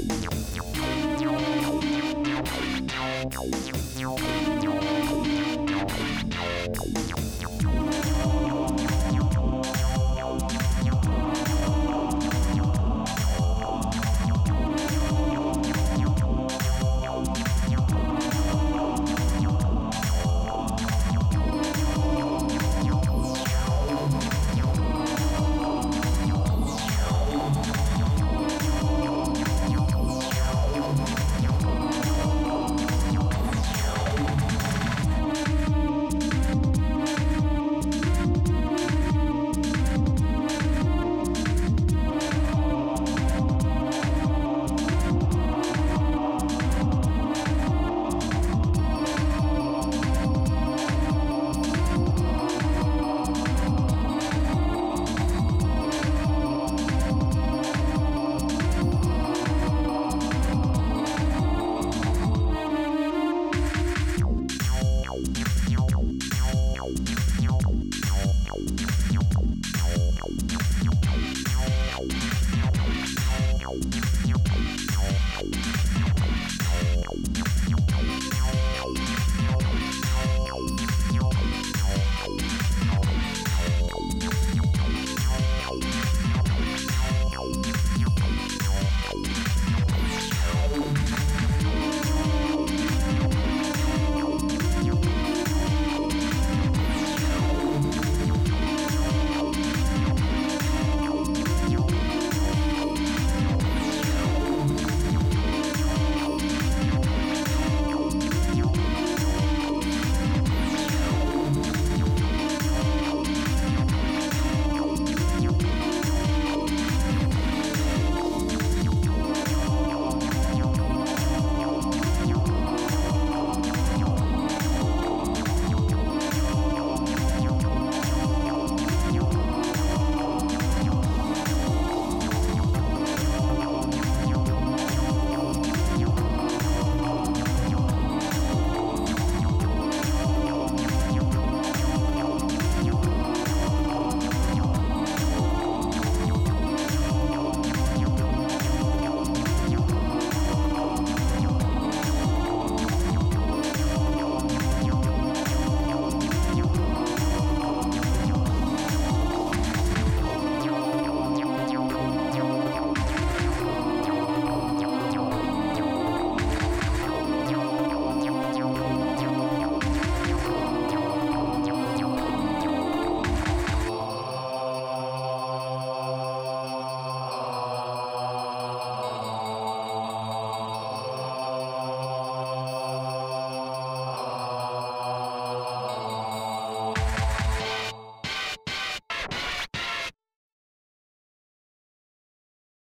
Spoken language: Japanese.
you